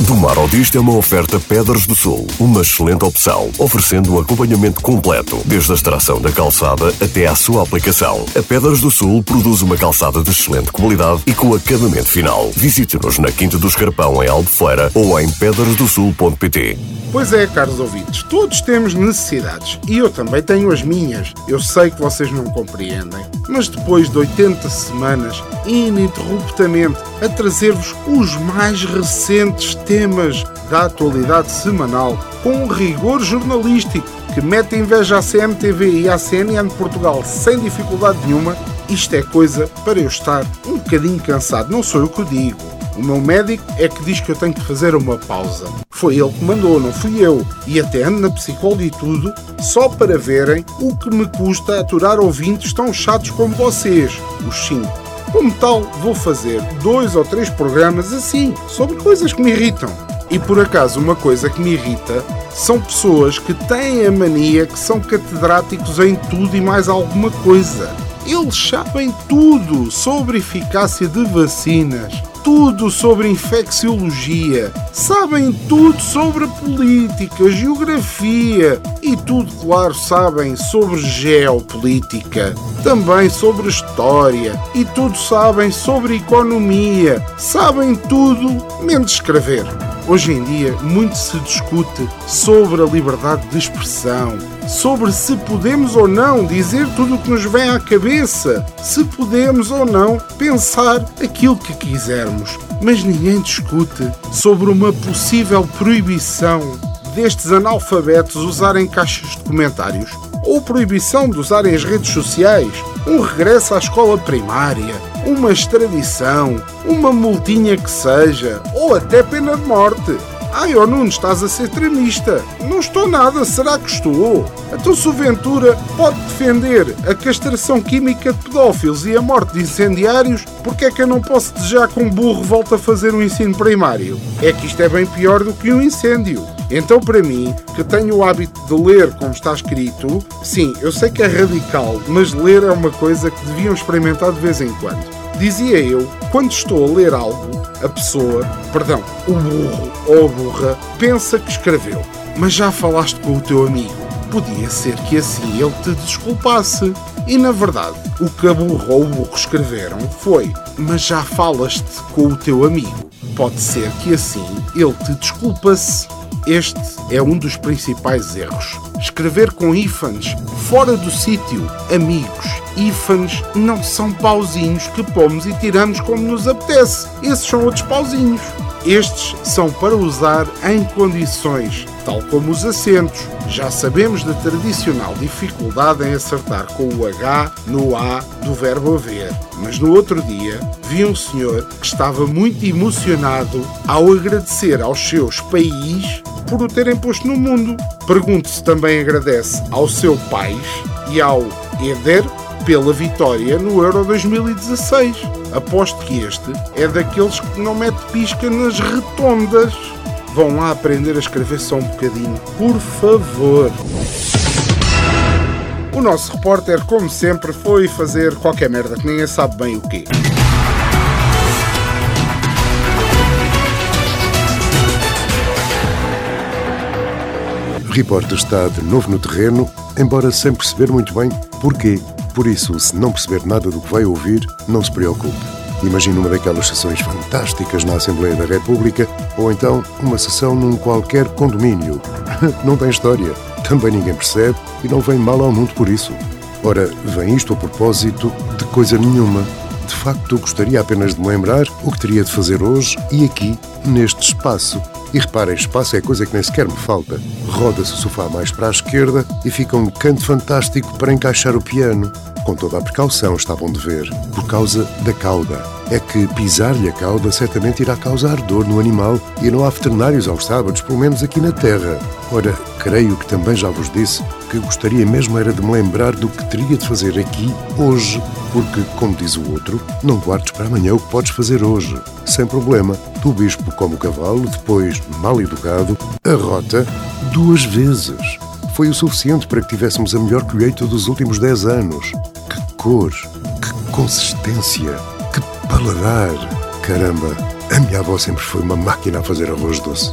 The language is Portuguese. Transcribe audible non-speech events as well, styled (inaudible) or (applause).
Do Mar ao Disto é uma oferta Pedras do Sul, uma excelente opção, oferecendo um acompanhamento completo, desde a extração da calçada até à sua aplicação. A Pedras do Sul produz uma calçada de excelente qualidade e com acabamento final. Visite-nos na Quinta do Escarpão, em Albufeira, ou em pedrasdosul.pt. Pois é, caros ouvintes, todos temos necessidades e eu também tenho as minhas. Eu sei que vocês não compreendem, mas depois de 80 semanas, ininterruptamente, a trazer-vos os mais recentes temas da atualidade semanal, com um rigor jornalístico que mete inveja à CMTV e à CNN de Portugal sem dificuldade nenhuma, isto é coisa para eu estar um bocadinho cansado. Não sou eu que digo. O meu médico é que diz que eu tenho que fazer uma pausa. Foi ele que mandou, não fui eu. E até ando na psicóloga e tudo, só para verem o que me custa aturar ouvintes tão chatos como vocês, os cinco. Como tal, vou fazer dois ou três programas assim, sobre coisas que me irritam. E por acaso, uma coisa que me irrita são pessoas que têm a mania que são catedráticos em tudo e mais alguma coisa. Eles sabem tudo sobre eficácia de vacinas, tudo sobre infecciologia, sabem tudo sobre política, geografia e tudo, claro, sabem sobre geopolítica, também sobre história e tudo sabem sobre economia, sabem tudo menos escrever. Hoje em dia, muito se discute sobre a liberdade de expressão, sobre se podemos ou não dizer tudo o que nos vem à cabeça, se podemos ou não pensar aquilo que quisermos. Mas ninguém discute sobre uma possível proibição destes analfabetos usarem caixas de comentários ou proibição de usarem as redes sociais, um regresso à escola primária, uma extradição, uma multinha que seja, ou até pena de morte. Ai, oh Nuno, estás a ser tremista. Não estou nada, será que estou? Então se o pode defender a castração química de pedófilos e a morte de incendiários, porque é que eu não posso desejar que um burro volte a fazer o um ensino primário? É que isto é bem pior do que um incêndio. Então, para mim, que tenho o hábito de ler como está escrito, sim, eu sei que é radical, mas ler é uma coisa que deviam experimentar de vez em quando. Dizia eu, quando estou a ler algo, a pessoa, perdão, o burro ou a burra, pensa que escreveu, mas já falaste com o teu amigo. Podia ser que assim ele te desculpasse. E na verdade, o que a burra ou o burro escreveram foi: Mas já falaste com o teu amigo. Pode ser que assim ele te desculpasse. Este é um dos principais erros. Escrever com ífans fora do sítio, amigos. Ífans não são pauzinhos que pomos e tiramos como nos apetece. Esses são outros pauzinhos. Estes são para usar em condições, tal como os acentos. Já sabemos da tradicional dificuldade em acertar com o H no A do verbo haver. Mas no outro dia vi um senhor que estava muito emocionado ao agradecer aos seus país por o terem posto no mundo. Pergunto se também agradece ao seu pai e ao Eder pela vitória no Euro 2016. Aposto que este é daqueles que não mete pisca nas retondas. Vão lá aprender a escrever só um bocadinho, por favor. O nosso repórter, como sempre, foi fazer qualquer merda que ninguém sabe bem o quê. Repórter está de novo no terreno, embora sem perceber muito bem porquê. Por isso, se não perceber nada do que vai ouvir, não se preocupe. Imagine uma daquelas sessões fantásticas na Assembleia da República ou então uma sessão num qualquer condomínio. (laughs) não tem história, também ninguém percebe e não vem mal ao mundo por isso. Ora, vem isto a propósito de coisa nenhuma. De facto, gostaria apenas de me lembrar o que teria de fazer hoje e aqui, neste espaço. E reparem, espaço é coisa que nem sequer me falta. Roda-se o sofá mais para a esquerda e fica um canto fantástico para encaixar o piano. Com toda a precaução, está bom de ver, por causa da cauda. É que pisar-lhe a cauda certamente irá causar dor no animal e não há veterinários aos sábados, pelo menos aqui na Terra. Ora, creio que também já vos disse que gostaria mesmo era de me lembrar do que teria de fazer aqui, hoje, porque, como diz o outro, não guardes para amanhã o que podes fazer hoje. Sem problema, tu, bispo, como cavalo, depois, mal educado, arrota duas vezes. Foi o suficiente para que tivéssemos a melhor colheita dos últimos dez anos. Que cor, que consistência, que paladar. Caramba, a minha avó sempre foi uma máquina a fazer arroz doce.